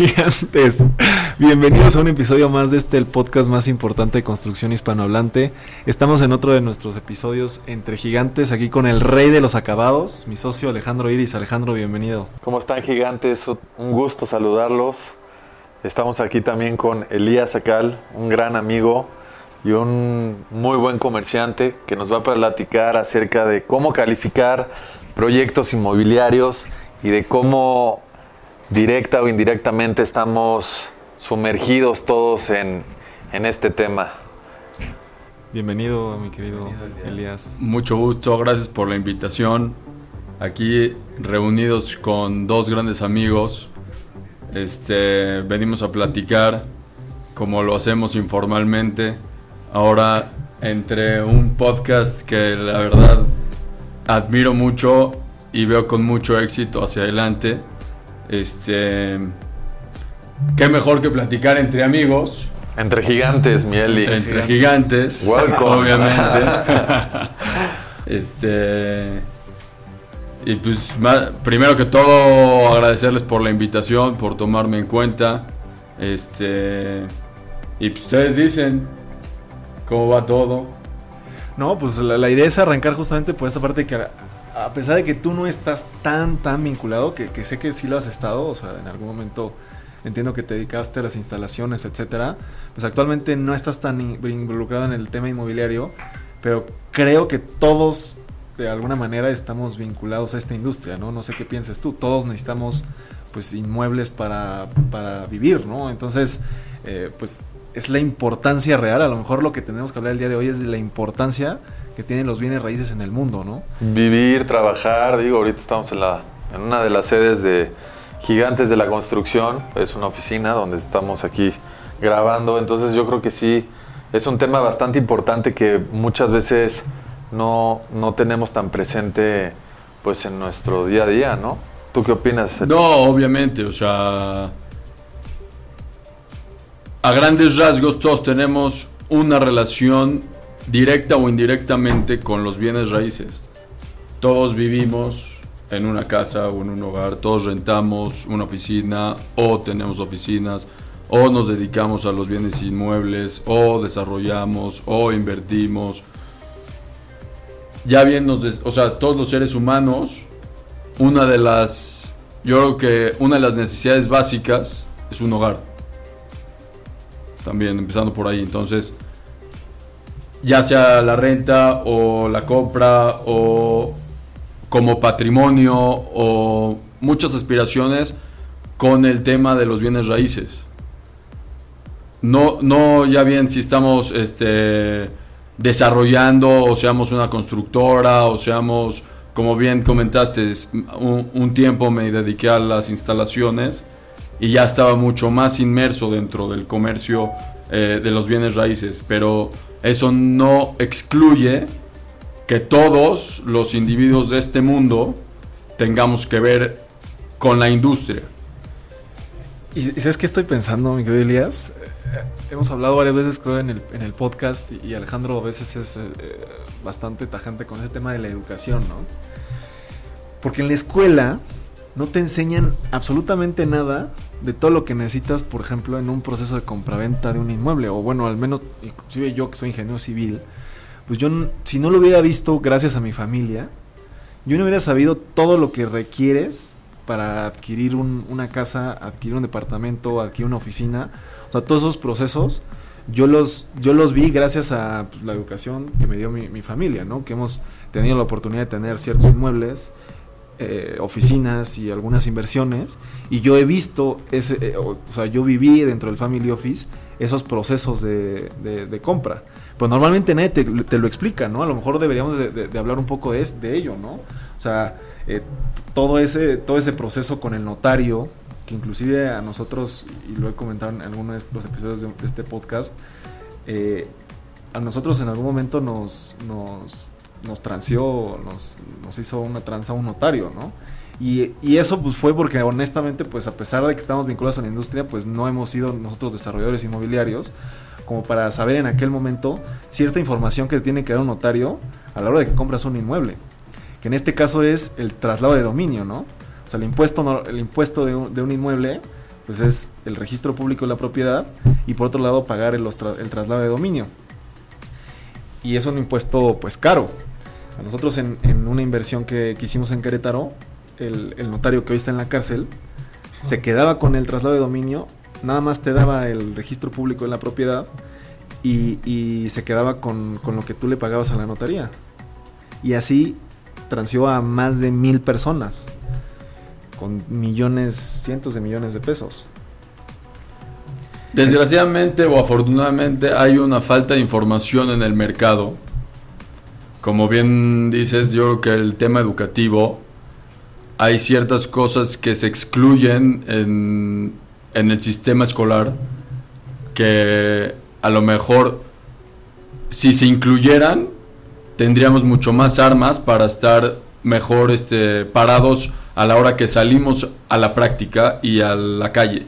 Gigantes, bienvenidos a un episodio más de este, el podcast más importante de construcción hispanohablante. Estamos en otro de nuestros episodios entre gigantes, aquí con el rey de los acabados, mi socio Alejandro Iris. Alejandro, bienvenido. ¿Cómo están gigantes? Un gusto saludarlos. Estamos aquí también con Elías Acal, un gran amigo y un muy buen comerciante que nos va a platicar acerca de cómo calificar proyectos inmobiliarios y de cómo directa o indirectamente estamos sumergidos todos en, este tema. Bienvenido, mi querido Elías. Mucho gusto, gracias por la invitación. Aquí reunidos con dos grandes amigos, este, venimos a platicar como lo hacemos informalmente. Ahora entre un podcast que la verdad admiro mucho y veo con mucho éxito hacia adelante este. Qué mejor que platicar entre amigos. Entre gigantes, Mieli. Entre, gigantes. Obviamente. este. Y pues, primero que todo, agradecerles por la invitación, por tomarme en cuenta. Este. Y pues ustedes dicen cómo va todo. No, pues la, la idea es arrancar justamente por esta parte que a pesar de que tú no estás tan, tan vinculado, que, sé que sí lo has estado, o sea, en algún momento entiendo que te dedicaste a las instalaciones, etcétera, pues actualmente no estás tan involucrado en el tema inmobiliario, pero creo que todos de alguna manera estamos vinculados a esta industria, ¿no? No sé qué pienses tú, todos necesitamos pues inmuebles para, para vivir, ¿no? Entonces, eh, pues es la importancia real, a lo mejor lo que tenemos que hablar el día de hoy es de la importancia que tienen los bienes raíces en el mundo, ¿no? Vivir, trabajar, digo, ahorita estamos en, la, en una de las sedes de Gigantes de la Construcción, es una oficina donde estamos aquí grabando, entonces yo creo que sí, es un tema bastante importante que muchas veces no, no tenemos tan presente pues en nuestro día a día, ¿no? ¿Tú qué opinas? No, obviamente, o sea, a grandes rasgos todos tenemos una relación directa o indirectamente con los bienes raíces. Todos vivimos en una casa o en un hogar, todos rentamos una oficina o tenemos oficinas o nos dedicamos a los bienes inmuebles o desarrollamos o invertimos. Ya bien o sea, todos los seres humanos, una de las, yo creo que una de las necesidades básicas es un hogar. También empezando por ahí, entonces ya sea la renta o la compra o como patrimonio o muchas aspiraciones con el tema de los bienes raíces. No, no ya bien si estamos este, desarrollando o seamos una constructora o seamos, como bien comentaste, un, tiempo me dediqué a las instalaciones y ya estaba mucho más inmerso dentro del comercio eh, de los bienes raíces, pero eso no excluye que todos los individuos de este mundo tengamos que ver con la industria. ¿Y sabes qué estoy pensando, mi querido Elías? Eh, hemos hablado varias veces, creo, en el, en el podcast y Alejandro a veces es eh, bastante tajante con ese tema de la educación, ¿no? Porque en la escuela no te enseñan absolutamente nada de todo lo que necesitas, por ejemplo, en un proceso de compraventa de un inmueble, o bueno, al menos, inclusive yo que soy ingeniero civil, pues yo, si no lo hubiera visto gracias a mi familia, yo no hubiera sabido todo lo que requieres para adquirir una casa, adquirir un departamento, adquirir una oficina, o sea, todos esos procesos, yo los, yo los vi gracias a pues, la educación que me dio mi, mi familia, ¿no? Que hemos tenido la oportunidad de tener ciertos inmuebles, eh, oficinas y algunas inversiones y yo he visto ese, eh, o, sea, yo viví dentro del Family Office esos procesos de, de, compra. Pues normalmente nadie te, lo explica, ¿no? A lo mejor deberíamos de, hablar un poco de, de, ello, ¿no? O sea, eh, todo, ese, todo ese proceso con el notario, que inclusive a nosotros, y lo he comentado en algunos de los episodios de, este podcast, a nosotros en algún momento nos nos transió, nos, hizo una tranza un notario, ¿no? Y, eso pues fue porque honestamente, pues a pesar de que estamos vinculados a la industria, pues no hemos sido nosotros desarrolladores inmobiliarios como para saber en aquel momento cierta información que tiene que dar un notario a la hora de que compras un inmueble. Que en este caso es el traslado de dominio, ¿no? O sea, el impuesto, el impuesto de un, inmueble pues es el registro público de la propiedad y por otro lado pagar el traslado de dominio. Y es un impuesto pues caro. Nosotros en, una inversión que, hicimos en Querétaro, el, notario que hoy está en la cárcel se quedaba con el traslado de dominio, nada más te daba el registro público de la propiedad y, se quedaba con, con, lo que tú le pagabas a la notaría. Y así transió a más de mil personas con millones, cientos de millones de pesos. Desgraciadamente o afortunadamente hay una falta de información en el mercado. Como bien dices, yo creo que el tema educativo, hay ciertas cosas que se excluyen en, en el sistema escolar que a lo mejor si se incluyeran tendríamos mucho más armas para estar mejor este, parados a la hora que salimos a la práctica y a la calle.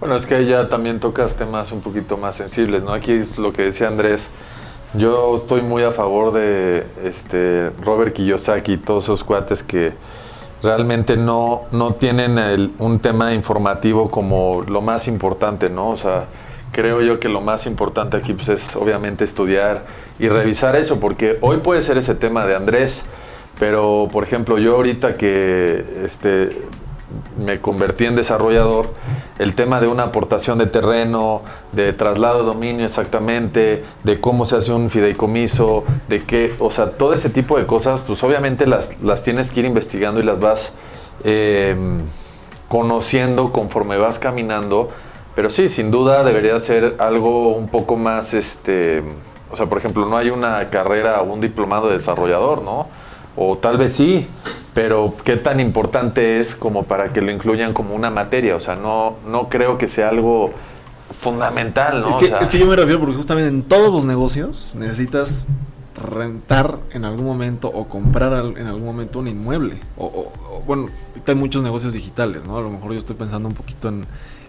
Bueno, es que ya también tocas temas un poquito más sensibles, ¿no? Aquí lo que decía Andrés, yo estoy muy a favor de este Robert Kiyosaki y todos esos cuates que realmente no, no tienen un tema informativo como lo más importante, ¿no? O sea, creo yo que lo más importante aquí pues, es obviamente estudiar y revisar eso, porque hoy puede ser ese tema de Andrés, pero, por ejemplo, yo ahorita que este, me convertí en desarrollador, el tema de una aportación de terreno, de traslado de dominio exactamente, de cómo se hace un fideicomiso, de qué, o sea, todo ese tipo de cosas, pues obviamente las, las tienes que ir investigando y las vas eh, conociendo conforme vas caminando. Pero sí, sin duda debería ser algo un poco más, este, o sea, por ejemplo, no hay una carrera o un diplomado de desarrollador, ¿no? O tal vez sí, pero qué tan importante es como para que lo incluyan como una materia. O sea, no, no creo que sea algo fundamental, ¿no? Es que, es que yo me refiero porque justamente en todos los negocios necesitas rentar en algún momento o comprar en algún momento un inmueble. O, bueno, hay muchos negocios digitales, ¿no? A lo mejor yo estoy pensando un poquito en,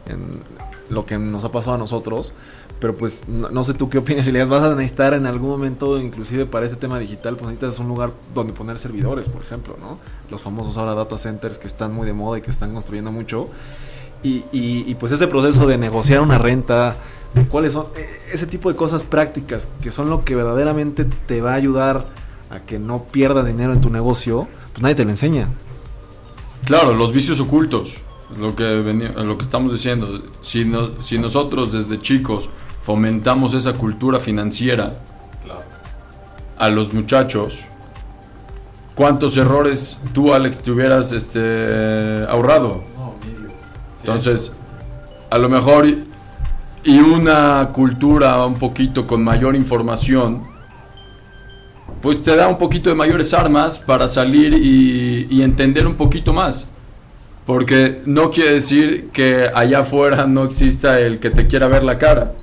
en lo que nos ha pasado a nosotros, pero pues no, sé tú qué opinas, si le vas a necesitar en algún momento, inclusive para este tema digital, pues necesitas un lugar donde poner servidores, por ejemplo, ¿no? Los famosos ahora data centers que están muy de moda y que están construyendo mucho. Y, y, pues ese proceso de negociar una renta, de cuáles son e, ese tipo de cosas prácticas que son lo que verdaderamente te va a ayudar a que no pierdas dinero en tu negocio, pues nadie te lo enseña. Claro, los vicios ocultos, lo que, lo que estamos diciendo. Si, si nosotros desde chicos fomentamos esa cultura financiera a los muchachos, ¿cuántos errores tú, Alex, te hubieras este, ahorrado? Entonces, a lo mejor y una cultura un poquito con mayor información, pues te da un poquito de mayores armas para salir y, y entender un poquito más. Porque no quiere decir que allá afuera no exista el que te quiera ver la cara.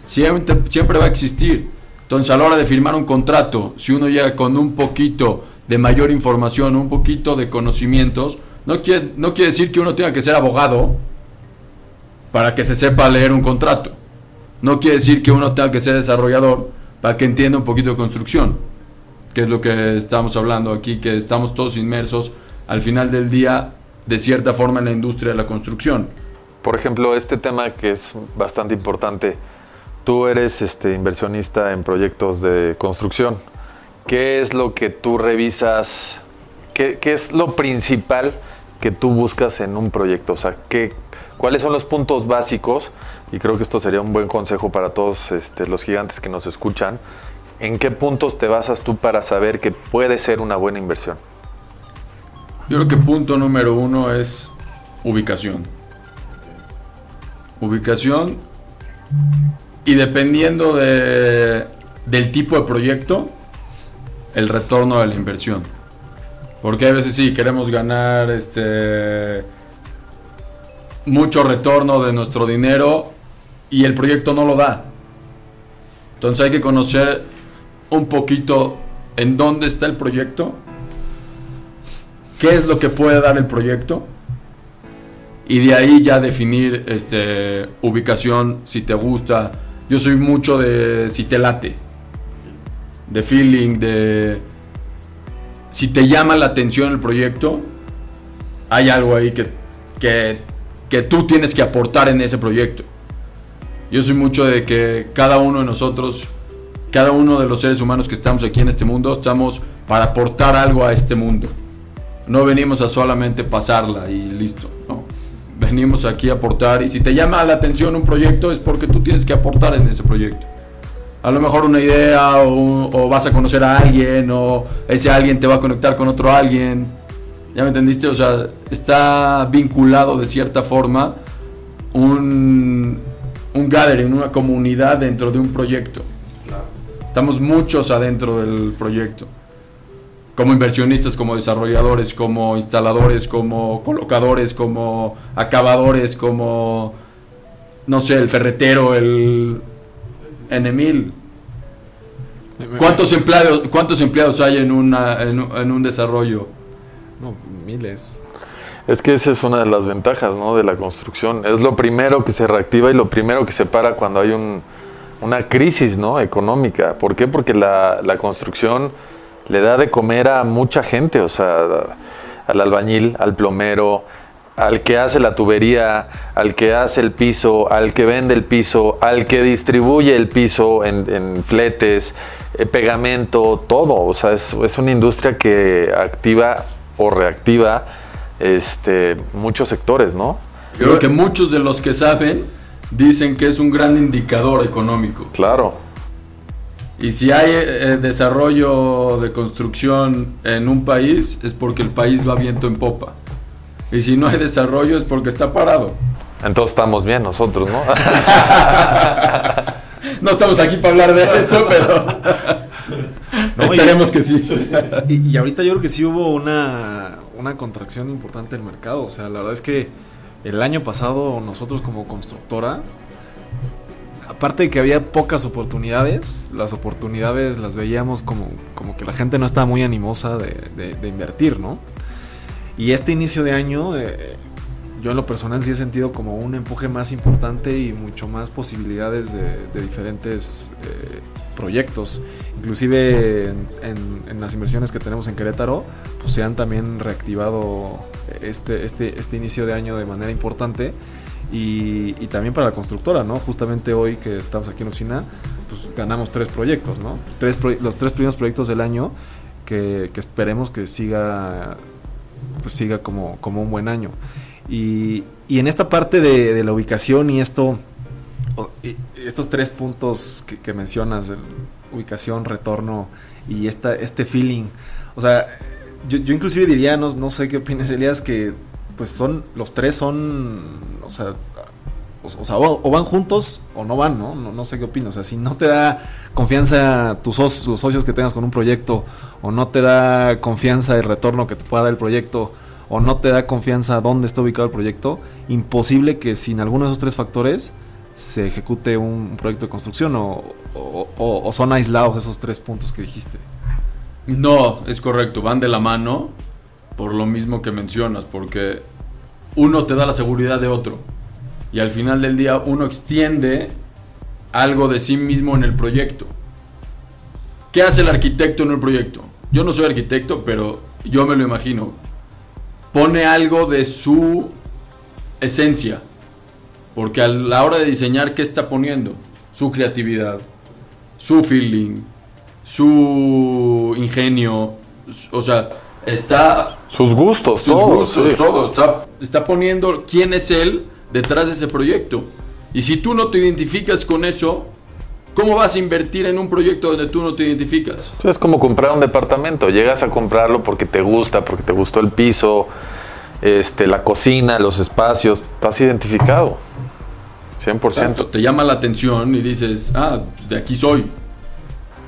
Siempre, va a existir. Entonces, a la hora de firmar un contrato, si uno llega con un poquito de mayor información, un poquito de conocimientos, no quiere, no quiere decir que uno tenga que ser abogado para que se sepa leer un contrato. No quiere decir que uno tenga que ser desarrollador para que entienda un poquito de construcción, que es lo que estamos hablando aquí, que estamos todos inmersos al final del día, de cierta forma, en la industria de la construcción. Por ejemplo, este tema que es bastante importante, Tú eres este, inversionista en proyectos de construcción. ¿Qué es lo que tú revisas? ¿Qué, es lo principal que tú buscas en un proyecto? O sea, ¿qué, ¿cuáles son los puntos básicos? Y creo que esto sería un buen consejo para todos este, los gigantes que nos escuchan. ¿En qué puntos te basas tú para saber que puede ser una buena inversión? Yo creo que punto número uno es ubicación. Ubicación y dependiendo de, del tipo de proyecto, el retorno de la inversión. Porque a veces sí, queremos ganar este mucho retorno de nuestro dinero y el proyecto no lo da. Entonces hay que conocer un poquito en dónde está el proyecto, qué es lo que puede dar el proyecto y de ahí ya definir este ubicación si te gusta yo soy mucho de si te late, de feeling, de si te llama la atención el proyecto, hay algo ahí que, que tú tienes que aportar en ese proyecto. Yo soy mucho de que cada uno de nosotros, cada uno de los seres humanos que estamos aquí en este mundo, estamos para aportar algo a este mundo. No venimos a solamente pasarla y listo. No. Venimos aquí a aportar y si te llama la atención un proyecto es porque tú tienes que aportar en ese proyecto. A lo mejor una idea o, o vas a conocer a alguien o ese alguien te va a conectar con otro alguien ¿Ya me entendiste? O sea, está vinculado de cierta forma un, un gathering, una comunidad dentro de un proyecto. Estamos muchos adentro del proyecto. Como inversionistas, como desarrolladores, como instaladores, como colocadores, como acabadores, como, no sé, el ferretero, el Enemil. ¿Cuántos empleados, ¿Cuántos empleados hay en, una, en un desarrollo? No, miles. Es que esa es una de las ventajas ¿no? de la construcción. Es lo primero que se reactiva y lo primero que se para cuando hay un, una crisis ¿no? económica. ¿Por qué? Porque la, la, construcción le da de comer a mucha gente, o sea, al albañil, al plomero, al que hace la tubería, al que hace el piso, al que vende el piso, al que distribuye el piso en, en fletes, eh, pegamento, todo. O sea, es, es una industria que activa o reactiva este, muchos sectores, ¿no? Yo creo que muchos de los que saben dicen que es un gran indicador económico. Claro. Y si hay eh, desarrollo de construcción en un país, es porque el país va viento en popa. Y si no hay desarrollo, es porque está parado. Entonces estamos bien nosotros, ¿no? no estamos aquí para hablar de eso, pero... No, Esperemos que sí. Y, ahorita yo creo que sí hubo una, una contracción importante del mercado. O sea, la verdad es que el año pasado nosotros como constructora, aparte de que había pocas oportunidades, las oportunidades las veíamos como, como que la gente no estaba muy animosa de, de, invertir, ¿no? Y este inicio de año, eh, yo en lo personal sí he sentido como un empuje más importante y mucho más posibilidades de, diferentes eh, proyectos. Inclusive en, las inversiones que tenemos en Querétaro, pues se han también reactivado este, este, este inicio de año de manera importante. Y, también para la constructora, ¿no? Justamente hoy que estamos aquí en Usina, pues ganamos tres proyectos, ¿no? Tres los tres primeros proyectos del año que, esperemos que siga, pues siga como, como un buen año. Y, en esta parte de, la ubicación y esto estos tres puntos que, mencionas, ubicación, retorno y esta, este feeling, o sea, yo, inclusive diría, no, no sé qué opinas, Elías, que pues son, los tres son, o sea, o, van juntos o no van, ¿no? ¿no? sé qué opinas. O sea, si no te da confianza tus socios, los socios que tengas con un proyecto, o no te da confianza el retorno que te pueda dar el proyecto, o no te da confianza dónde está ubicado el proyecto, imposible que sin alguno de esos tres factores se ejecute un, proyecto de construcción o, son aislados esos tres puntos que dijiste? No, es correcto, van de la mano por lo mismo que mencionas, porque uno te da la seguridad de otro y al final del día uno extiende algo de sí mismo en el proyecto. ¿Qué hace el arquitecto en el proyecto? Yo no soy arquitecto, pero yo me lo imagino. Pone algo de su esencia porque a la hora de diseñar, ¿qué está poniendo? Su creatividad, su feeling, su ingenio, o sea, está... Sus gustos, sus gustos, todo. Está, está poniendo quién es él detrás de ese proyecto. Y si tú no te identificas con eso, ¿Cómo vas a invertir en un proyecto donde tú no te identificas? Es como comprar un departamento. Llegas a comprarlo porque te gusta, porque te gustó el piso, este, la cocina, los espacios. Estás identificado. 100%. te llama la atención y dices, ah, pues, de aquí soy.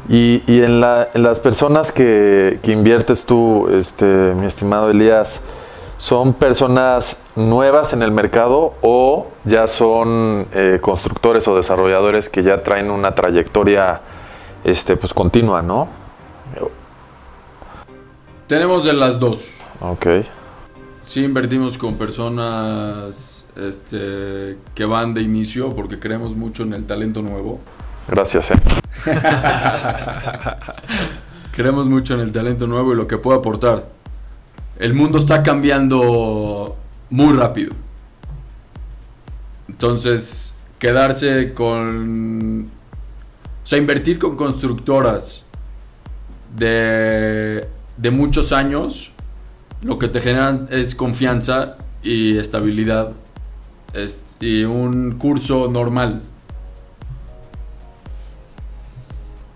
Y, en, las personas que, inviertes tú, este, mi estimado Elías, ¿son personas nuevas en el mercado o ya son eh, constructores o desarrolladores que ya traen una trayectoria este, pues, continua, no? Tenemos de las dos. Ok. Sí, invertimos con personas este, que van de inicio porque creemos mucho en el talento nuevo. Gracias. Eh. creemos mucho en el talento nuevo y lo que puede aportar. El mundo está cambiando muy rápido. Entonces, quedarse con... O sea, invertir con constructoras de, de muchos años, lo que te generan es confianza y estabilidad es- y un curso normal.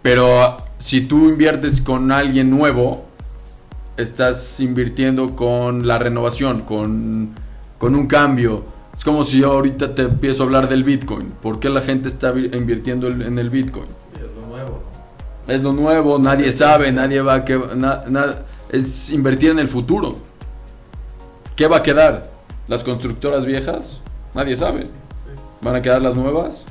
Pero si tú inviertes con alguien nuevo, estás invirtiendo con la renovación, con, con un cambio. Es como si yo ahorita te empiezo a hablar del Bitcoin. ¿Por qué la gente está vi- invirtiendo en el Bitcoin? Es lo nuevo, nadie sabe, nadie va a que na- na- es invertir en el futuro. ¿Qué va a quedar? ¿Las constructoras viejas? Nadie sabe. ¿Van a quedar las nuevas?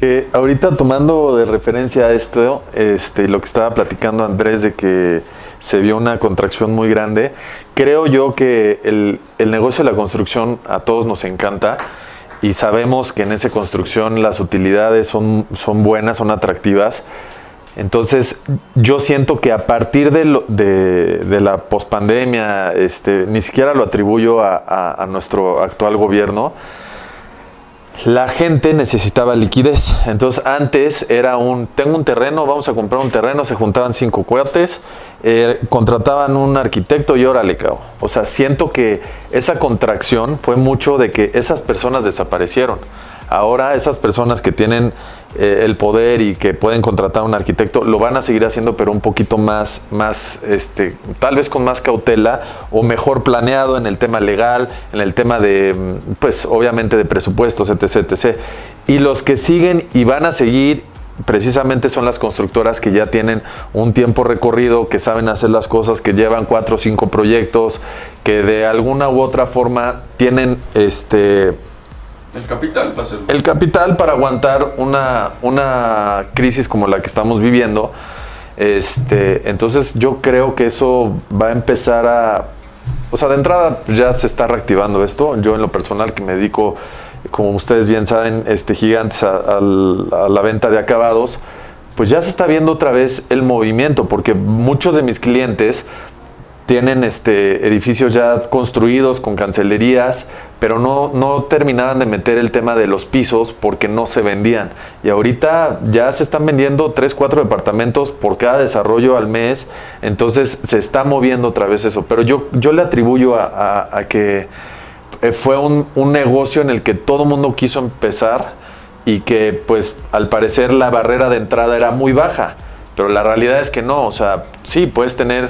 Que ahorita tomando de referencia esto, este, lo que estaba platicando Andrés de que se vio una contracción muy grande, creo yo que el, el negocio de la construcción a todos nos encanta y sabemos que en esa construcción las utilidades son, son buenas, son atractivas. Entonces, yo siento que a partir de, lo- de, la pospandemia, este, ni siquiera lo atribuyo a- a nuestro actual gobierno, la gente necesitaba liquidez. Entonces antes era un, tengo un terreno, vamos a comprar un terreno, se juntaban cinco cuates, eh, contrataban un arquitecto y órale, cao. O sea, siento que esa contracción fue mucho de que esas personas desaparecieron. Ahora esas personas que tienen eh, el poder y que pueden contratar a un arquitecto lo van a seguir haciendo, pero un poquito más, más este, tal vez con más cautela o mejor planeado en el tema legal, en el tema de, mm, pues obviamente de presupuestos, etc, etc. Y los que siguen y van a seguir precisamente son las constructoras que ya tienen un tiempo recorrido, que saben hacer las cosas, que llevan cuatro o cinco proyectos, que de alguna u otra forma tienen este El capital a ser. el capital para aguantar una, una crisis como la que estamos viviendo. Este, entonces yo creo que eso va a empezar a... O sea, de entrada ya se está reactivando esto. Yo en lo personal que me dedico, como ustedes bien saben, este, gigantes a, al- a la venta de acabados, pues ya se está viendo otra vez el movimiento, porque muchos de mis clientes tienen este, edificios ya construidos con cancelerías, pero no, no terminaban de meter el tema de los pisos porque no se vendían. Y ahorita ya se están vendiendo 3, 4 departamentos por cada desarrollo al mes, entonces se está moviendo otra vez eso. Pero yo, yo le atribuyo a, que eh, fue un, un negocio en el que todo el mundo quiso empezar y que pues al parecer la barrera de entrada era muy baja, pero la realidad es que no, o sea, sí, puedes tener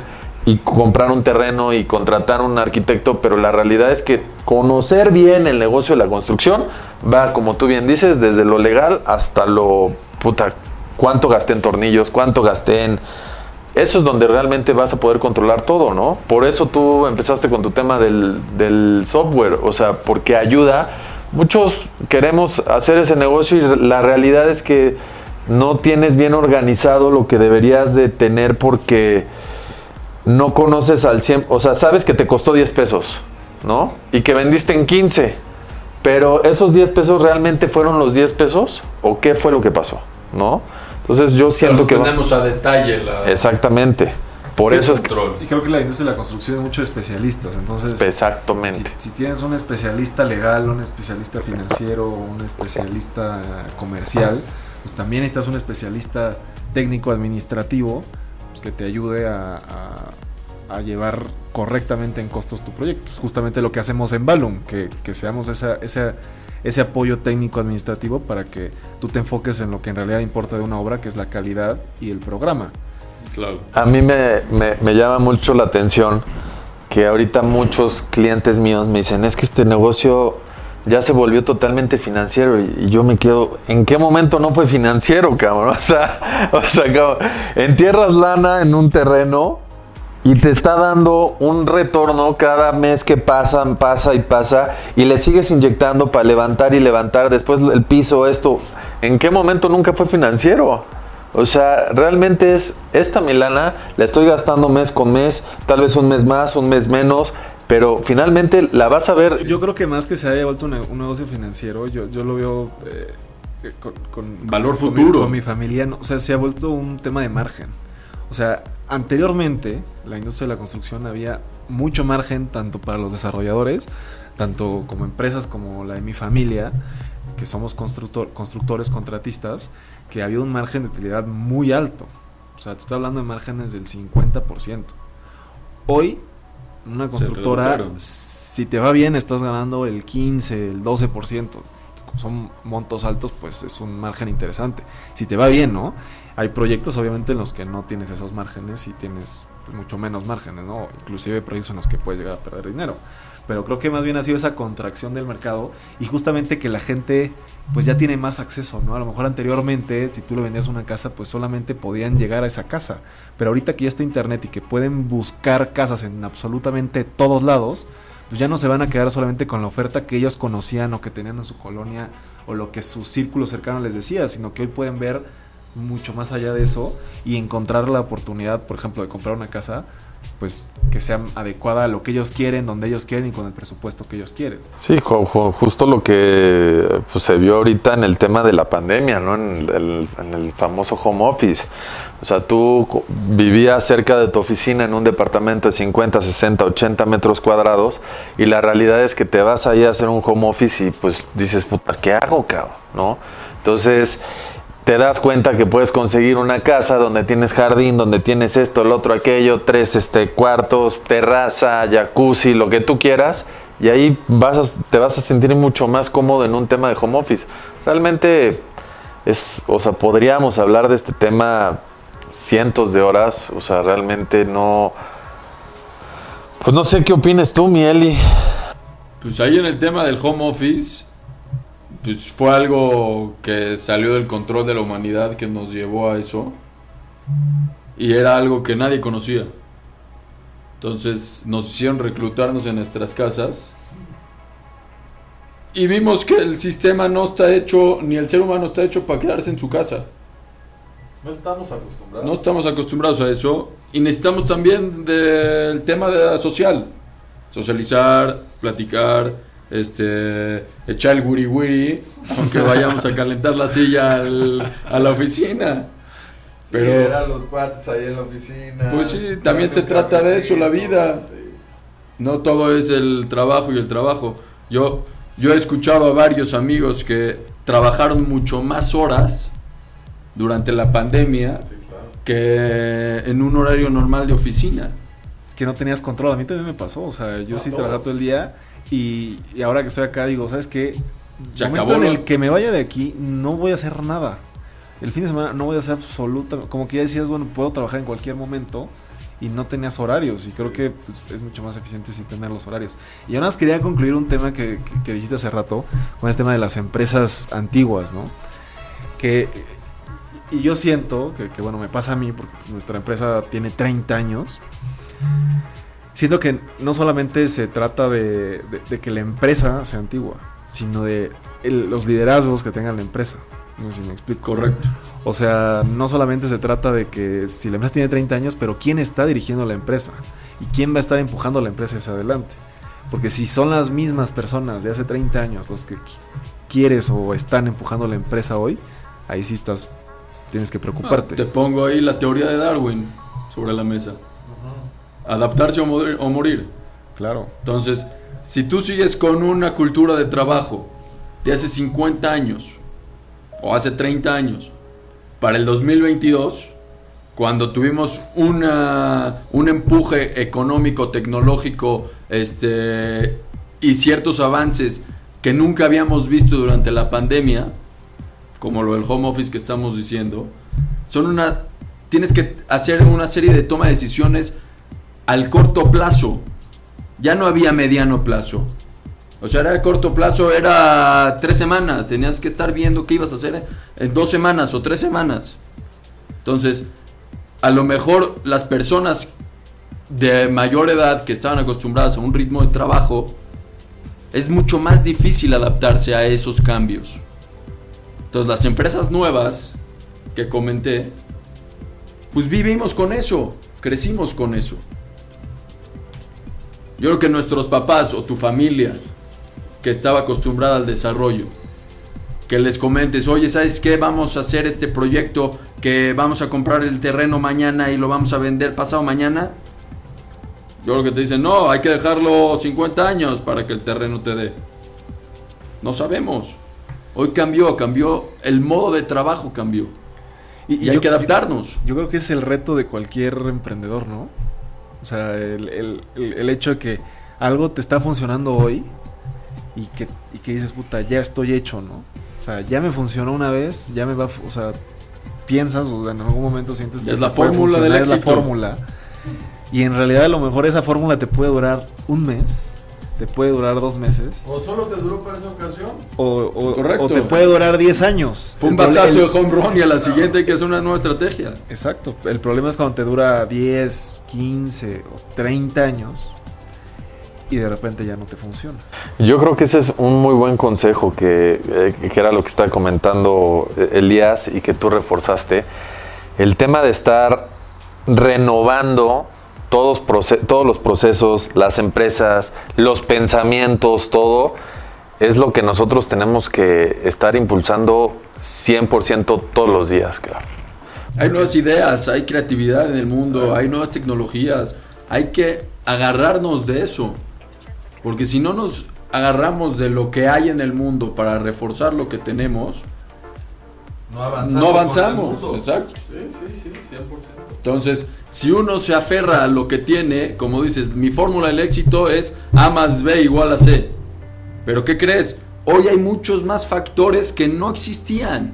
y comprar un terreno y contratar un arquitecto, pero la realidad es que conocer bien el negocio de la construcción va, como tú bien dices, desde lo legal hasta lo, puta, cuánto gasté en tornillos, cuánto gasté en... Eso es donde realmente vas a poder controlar todo, ¿no? Por eso tú empezaste con tu tema del, del software, o sea, porque ayuda. Muchos queremos hacer ese negocio y la realidad es que no tienes bien organizado lo que deberías de tener porque no conoces al 100, o sea, sabes que te costó 10 pesos, ¿no? Y que vendiste en 15, pero esos 10 pesos realmente fueron los 10 pesos o qué fue lo que pasó, ¿no? Entonces yo siento que... va- tenemos a detalle la. Exactamente. Por eso es que... control. Y creo que la industria de la construcción es mucho de especialistas. Entonces, Exactamente. si, si tienes un especialista legal, un especialista financiero, un especialista comercial, pues también necesitas un especialista técnico administrativo pues, que te ayude a, a- a llevar correctamente en costos tu proyecto. Es justamente lo que hacemos en Balloon, que, que seamos esa, esa- ese apoyo técnico administrativo para que tú te enfoques en lo que en realidad importa de una obra, que es la calidad y el programa. Claro. A mí me, me- me llama mucho la atención que ahorita muchos clientes míos me dicen, es que este negocio ya se volvió totalmente financiero y, yo me quedo, ¿en qué momento no fue financiero, cabrón? O sea, o sea, entierras lana en un terreno y te está dando un retorno cada mes que pasa, pasa y pasa y le sigues inyectando para levantar y levantar después el piso, esto. ¿En qué momento nunca fue financiero? O sea, realmente es esta Milana, la estoy gastando mes con mes, tal vez un mes más, un mes menos, pero finalmente la vas a ver. Yo creo que más que se haya vuelto un, ne- un negocio financiero, yo, yo lo veo eh, eh, con, con- Valor con mi- futuro. con mi familia, no, o sea, se ha vuelto un tema de margen. O sea, anteriormente la industria de la construcción había mucho margen tanto para los desarrolladores, tanto como empresas como la de mi familia, que somos constructor, constructores, contratistas, que había un margen de utilidad muy alto. O sea, te estoy hablando de márgenes del 50%. Hoy, una constructora, si te va bien, estás ganando el 15, el 12%. Como son montos altos, pues es un margen interesante. Si te va bien, ¿no? Hay proyectos, obviamente, en los que no tienes esos márgenes y tienes pues, mucho menos márgenes, ¿no? Inclusive proyectos en los que puedes llegar a perder dinero. Pero creo que más bien ha sido esa contracción del mercado y justamente que la gente pues ya tiene más acceso, ¿no? A lo mejor anteriormente, si tú le vendías una casa, pues solamente podían llegar a esa casa. Pero ahorita que ya está internet y que pueden buscar casas en absolutamente todos lados, pues ya no se van a quedar solamente con la oferta que ellos conocían o que tenían en su colonia o lo que su círculo cercano les decía, sino que hoy pueden ver mucho más allá de eso y encontrar la oportunidad, por ejemplo, de comprar una casa, pues que sea adecuada a lo que ellos quieren, donde ellos quieren y con el presupuesto que ellos quieren. Sí, ju- ju- justo lo que pues, se vio ahorita en el tema de la pandemia, ¿no? En el, en el famoso home office. O sea, tú vivías cerca de tu oficina en un departamento de 50, 60, 80 metros cuadrados y la realidad es que te vas ahí a hacer un home office y pues dices, puta, ¿qué hago, cabrón? ¿No? Entonces te das cuenta que puedes conseguir una casa donde tienes jardín, donde tienes esto, el otro, aquello, tres este, cuartos, terraza, jacuzzi, lo que tú quieras, y ahí vas te vas a sentir mucho más cómodo en un tema de home office. Realmente es, o sea, podríamos hablar de este tema cientos de horas, o sea, realmente no... Pues no sé qué opinas tú, mi Eli. Pues ahí en el tema del home office, pues fue algo que salió del control de la humanidad que nos llevó a eso. Y era algo que nadie conocía. Entonces nos hicieron reclutarnos en nuestras casas. Y vimos que el sistema no está hecho, ni el ser humano está hecho para quedarse en su casa. No estamos acostumbrados. No estamos acostumbrados a eso y necesitamos también del tema de la social. Socializar, platicar, este, echar el wiri wiri, aunque vayamos a calentar la silla al- a la oficina. Pero eran los cuates ahí en la oficina. Pues sí, también se trata de eso, la vida. no todo es el trabajo y el trabajo. Yo, yo he escuchado a varios amigos que trabajaron mucho más horas durante la pandemia que en un horario normal de oficina. Que no tenías control. A mí también me pasó. O sea, yo sí trabajaba todo el día y, y ahora que estoy acá digo, ¿sabes qué? Se momento acabó en el que me vaya de aquí no voy a hacer nada. El fin de semana no voy a hacer absolutamente... Como que ya decías, bueno, puedo trabajar en cualquier momento y no tenías horarios. Y creo que pues, es mucho más eficiente sin tener los horarios. Y además quería concluir un tema que, que- que dijiste hace rato, con este tema de las empresas antiguas, ¿no? Que... Y yo siento que, que, bueno, me pasa a mí, porque nuestra empresa tiene 30 años. Siento que no solamente se trata de, de- de que la empresa sea antigua, sino de el- los liderazgos que tenga la empresa. No sé si me explico. Correcto. O sea, no solamente se trata de que si la empresa tiene 30 años, pero quién está dirigiendo la empresa y quién va a estar empujando la empresa hacia adelante. Porque si son las mismas personas de hace 30 años los que qui- quieres o están empujando la empresa hoy, ahí sí estás, tienes que preocuparte. Ah, te pongo ahí la teoría de Darwin sobre la mesa. Adaptarse o morir. O morir. Claro. Entonces, si tú sigues con una cultura de trabajo de hace 50 años o hace 30 años, para el 2022, cuando tuvimos una, un empuje económico, tecnológico este, y ciertos avances que nunca habíamos visto durante la pandemia, como lo del home office que estamos diciendo, son una... Tienes que hacer una serie de toma de decisiones al corto plazo. Ya no había mediano plazo. O sea, era el corto plazo, era tres semanas. Tenías que estar viendo qué ibas a hacer en dos semanas o tres semanas. Entonces, a lo mejor las personas de mayor edad que estaban acostumbradas a un ritmo de trabajo, es mucho más difícil adaptarse a esos cambios. Entonces, las empresas nuevas que comenté, pues vivimos con eso, crecimos con eso. Yo creo que nuestros papás o tu familia que estaba acostumbrada al desarrollo, que les comentes, oye, ¿sabes qué? Vamos a hacer este proyecto, que vamos a comprar el terreno mañana y lo vamos a vender pasado mañana. Yo creo que te dicen, no, hay que dejarlo 50 años para que el terreno te dé. No sabemos. Hoy cambió, cambió, el modo de trabajo cambió. Y, hay yo- que adaptarnos. Yo creo que es el reto de cualquier emprendedor, ¿no? O sea, el, el- el- hecho de que algo te está funcionando hoy y que, y que dices, puta, ya estoy hecho, ¿no? O sea, ya me funcionó una vez, ya me va, o sea, piensas o en algún momento sientes Es que la te puede fórmula del es la fórmula. Y en realidad a lo mejor esa fórmula te puede durar un mes, te puede durar dos meses, ¿O solo te duró para esa ocasión? o, o- Correcto. o te puede durar 10 años. Fue un batazo el- de home run y a la siguiente hay que hacer una nueva estrategia. Exacto. El problema es cuando te dura 10, 15 o 30 años y de repente ya no te funciona. Yo creo que ese es un muy buen consejo que, eh, que era lo que estaba comentando eh, Elías y que tú reforzaste. El tema de estar renovando todos, los procesos, las empresas, los pensamientos, todo, es lo que nosotros tenemos que estar impulsando 100% todos los días, claro. Hay nuevas ideas, hay creatividad en el mundo, hay nuevas tecnologías. Hay que agarrarnos de eso. Porque si no nos agarramos de lo que hay en el mundo para reforzar lo que tenemos, no avanzamos. Exacto. Entonces, si uno se aferra a lo que tiene, como dices, mi fórmula del éxito es A más B igual a C. Pero ¿qué crees? Hoy hay muchos más factores que no existían.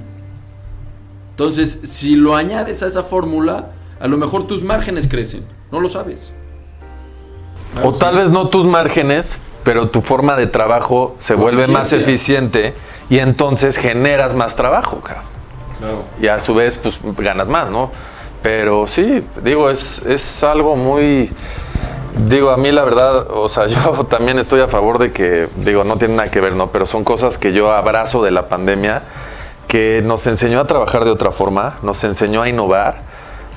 Entonces, si lo añades a esa fórmula, a lo mejor tus márgenes crecen. No lo sabes. O tal vez no tus márgenes, pero tu forma de trabajo se Tu vuelve más eficiente y entonces generas más trabajo, cabrón. Claro. y a su vez pues ganas más, ¿no? Pero sí, digo, es, es algo muy... Digo, a mí la verdad, o sea, yo también estoy a favor de que, digo, no tiene nada que ver, ¿no? Pero son cosas que yo abrazo de la pandemia, que nos enseñó a trabajar de otra forma, nos enseñó a innovar,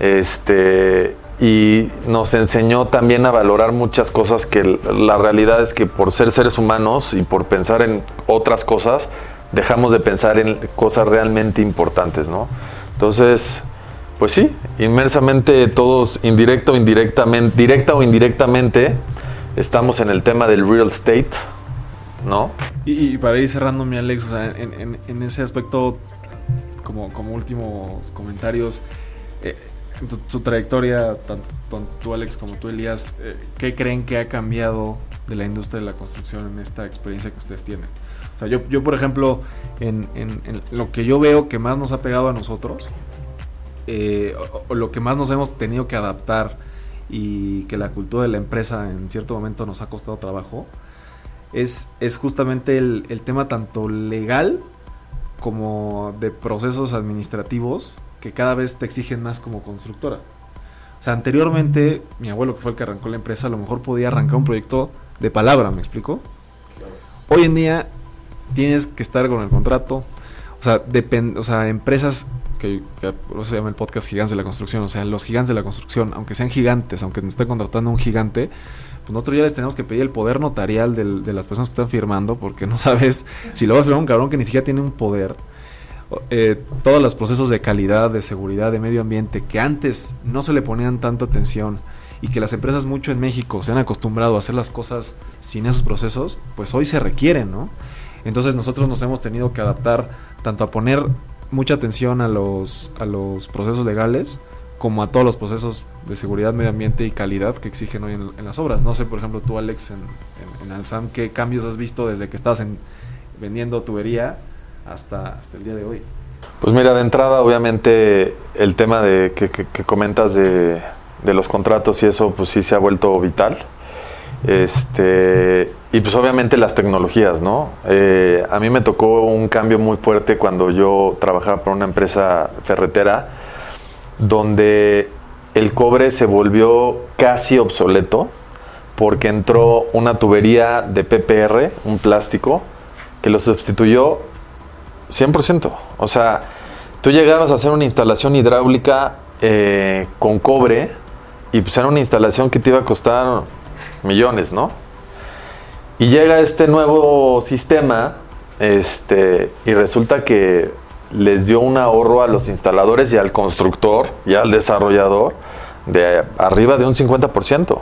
este, y nos enseñó también a valorar muchas cosas que la realidad es que por ser seres humanos y por pensar en otras cosas, dejamos de pensar en cosas realmente importantes, ¿no? Entonces, pues sí, inmersamente todos, indirecto o indirectamente, directa o indirectamente, estamos en el tema del real estate, ¿no? Y, para ir cerrando, mi Alex, o sea, en, ese aspecto, como, como últimos comentarios, eh, trayectoria, tanto, tanto tú, Alex, como tú, Elías, eh, ¿qué creen que ha cambiado de la industria de la construcción en esta experiencia que ustedes tienen? O sea, yo, yo por ejemplo, en, en- en lo que yo veo que más nos ha pegado a nosotros, eh, o, o lo que más nos hemos tenido que adaptar y que la cultura de la empresa en cierto momento nos ha costado trabajo, es, es justamente el, el tema tanto legal como de procesos administrativos que cada vez te exigen más como constructora. O sea, anteriormente, mi abuelo, que fue el que arrancó la empresa, a lo mejor podía arrancar un proyecto de palabra, ¿me explico? Hoy en día tienes que estar con el contrato. O sea, depend- o sea empresas que, que por eso se llama el podcast Gigantes de la Construcción. O sea, los gigantes de la construcción, aunque sean gigantes, aunque nos esté contratando un gigante, pues nosotros ya les tenemos que pedir el poder notarial de las personas que están firmando, porque no sabes si lo va a firmar un cabrón que ni siquiera tiene un poder. Eh, todos los procesos de calidad, de seguridad, de medio ambiente, que antes no se le ponían tanta atención y que las empresas mucho en México se han acostumbrado a hacer las cosas sin esos procesos, pues hoy se requieren, ¿no? Entonces nosotros nos hemos tenido que adaptar tanto a poner mucha atención a los, a los procesos legales como a todos los procesos de seguridad, medio ambiente y calidad que exigen hoy en, las obras. No sé, por ejemplo, tú, Alex, en, en, ¿qué cambios has visto desde que en, vendiendo tubería hasta, hasta el día de hoy? Pues mira, de entrada, obviamente, el tema de que, comentas de los contratos y eso, pues sí se ha vuelto vital. Este, y pues obviamente las tecnologías, ¿no? Eh, a mí me tocó un cambio muy fuerte cuando yo trabajaba por una empresa ferretera, donde el cobre se volvió casi obsoleto porque entró una tubería de PPR, un plástico, que lo sustituyó 100%. O sea, tú llegabas a hacer una instalación hidráulica eh, con cobre y pues era una instalación que te iba a costar millones, ¿no? Y llega este nuevo sistema este, y resulta que les dio un ahorro a los instaladores y al constructor y al desarrollador de arriba de un 50%.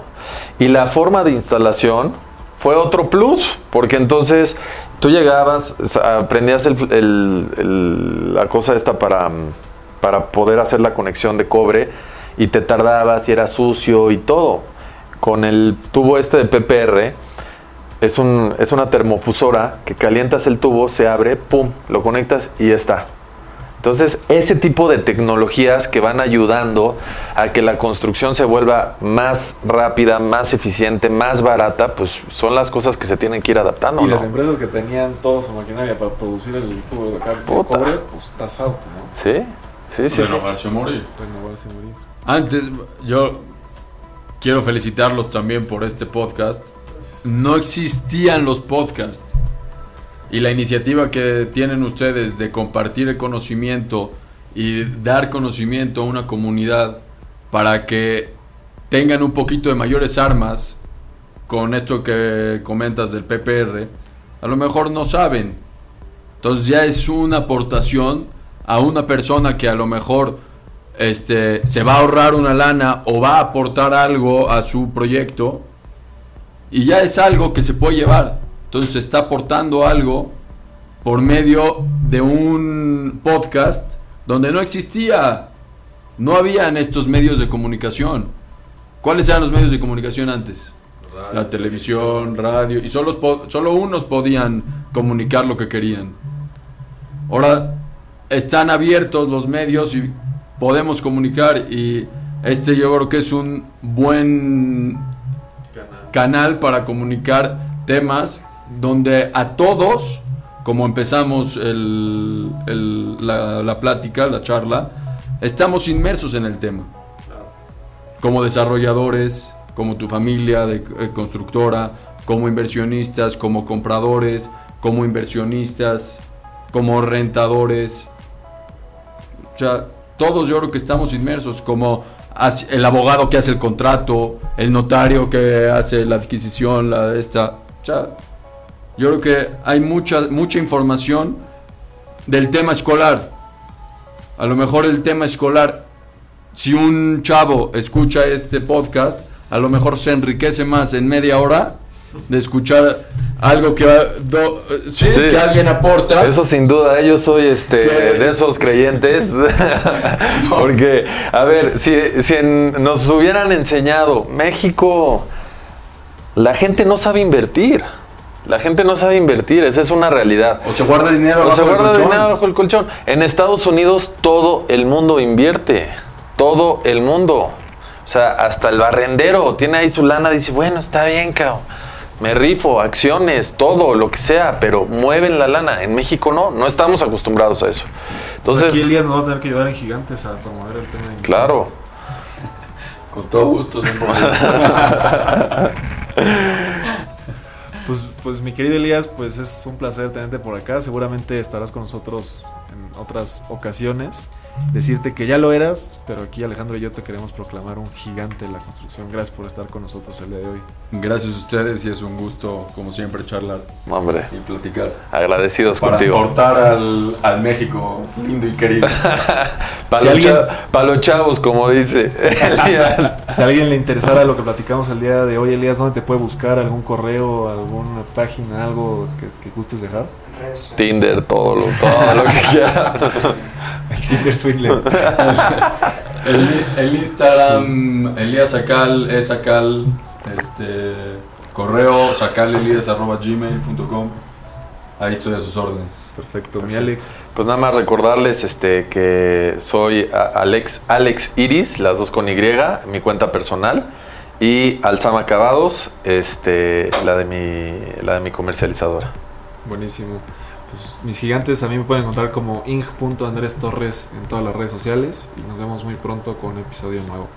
Y la forma de instalación fue otro plus, porque entonces tú llegabas, aprendías el- la cosa esta para, para poder hacer la conexión de cobre y te tardabas y era sucio y todo. Con el tubo este de PPR, es, un, es una termofusora que calientas el tubo, se abre, pum, lo conectas y ya está. Entonces, ese tipo de tecnologías que van ayudando a que la construcción se vuelva más rápida, más eficiente, más barata, pues son las cosas que se tienen que ir adaptando. Y ¿no? las empresas que tenían toda su maquinaria para producir el tubo de de cobre, pues estás out, ¿no? Sí, sí, sí. sí. Renovarse o morir. Renovarse y morir. Antes, yo quiero felicitarlos también por este podcast. No existían los podcasts. Y la iniciativa que tienen ustedes de compartir el conocimiento y dar conocimiento a una comunidad para que tengan un poquito de mayores armas con esto que comentas del PPR, a lo mejor no saben. Entonces ya es una aportación a una persona que a lo mejor este, se va a ahorrar una lana o va a aportar algo a su proyecto y ya es algo que se puede llevar. Entonces se está aportando algo por medio de un podcast donde no existía, no habían estos medios de comunicación. ¿Cuáles eran los medios de comunicación antes? La televisión, radio, y solo, solo unos podían comunicar lo que querían. Ahora están abiertos los medios y podemos comunicar y este yo creo que es un buen canal para comunicar temas donde a todos, como empezamos el- el- la, la plática, la charla, estamos inmersos en el tema. Como desarrolladores, como tu familia de eh, constructora, como inversionistas, como compradores, como inversionistas, como rentadores. O sea, todos yo creo que estamos inmersos, como el abogado que hace el contrato, el notario que hace la adquisición, la esta. O sea, yo creo que hay mucha, mucha información del tema escolar. A lo mejor el tema escolar, si un chavo escucha este podcast, a lo mejor se enriquece más en media hora de escuchar algo que, do- sí, Sí. que alguien aporta. Eso sin duda, ¿eh? yo soy este ¿Qué? de esos creyentes. Porque, a ver, si, si en- nos hubieran enseñado, México, la gente no sabe invertir. La gente no sabe invertir, esa es una realidad. O se guarda dinero O abajo se del guarda dinero bajo el colchón. En Estados Unidos todo el mundo invierte. Todo el mundo. O sea, hasta el barrendero tiene ahí su lana, dice, bueno, está bien, cabrón. Me rifo, acciones, todo, lo que sea, pero mueven la lana. En México no, no estamos acostumbrados a eso. Entonces, Entonces, aquí Elías nos va a tener que ayudar en Gigantes a promover el tema claro. Con todo gusto. señor. Pues, pues mi querido Elías, pues es un placer tenerte por acá. Seguramente estarás con nosotros en otras ocasiones. Decirte que ya lo eras, pero aquí Alejandro y yo te queremos proclamar un gigante de la construcción. Gracias por estar con nosotros el día de hoy. Gracias a ustedes y es un gusto, como siempre, charlar Hombre, y platicar. agradecidos Para contigo. aportar al, al México lindo y querido. Para Si los, alguien- cha- pa' los chavos, como dice. Si a alguien le interesara lo que platicamos el día de hoy, Elías, ¿dónde te puede buscar? ¿Algún correo, alguna página, algo que, que gustes dejar? Tinder, todo lo, todo lo que quieras. Tinder Swindler. El, el Instagram, Elías Sacal, es Sacal, este, correo sacalelias.gmail.com. Ahí estoy a sus órdenes. Perfecto, mi Alex. Pues nada más recordarles este, que soy Alex, Alex Iris, las dos con Y, mi cuenta personal, y Alzama Acabados, este, la, de mi, la de mi comercializadora. Buenísimo. Pues mis gigantes a mí me pueden encontrar como ing.andrés Torres en todas las redes sociales y nos vemos muy pronto con un episodio nuevo.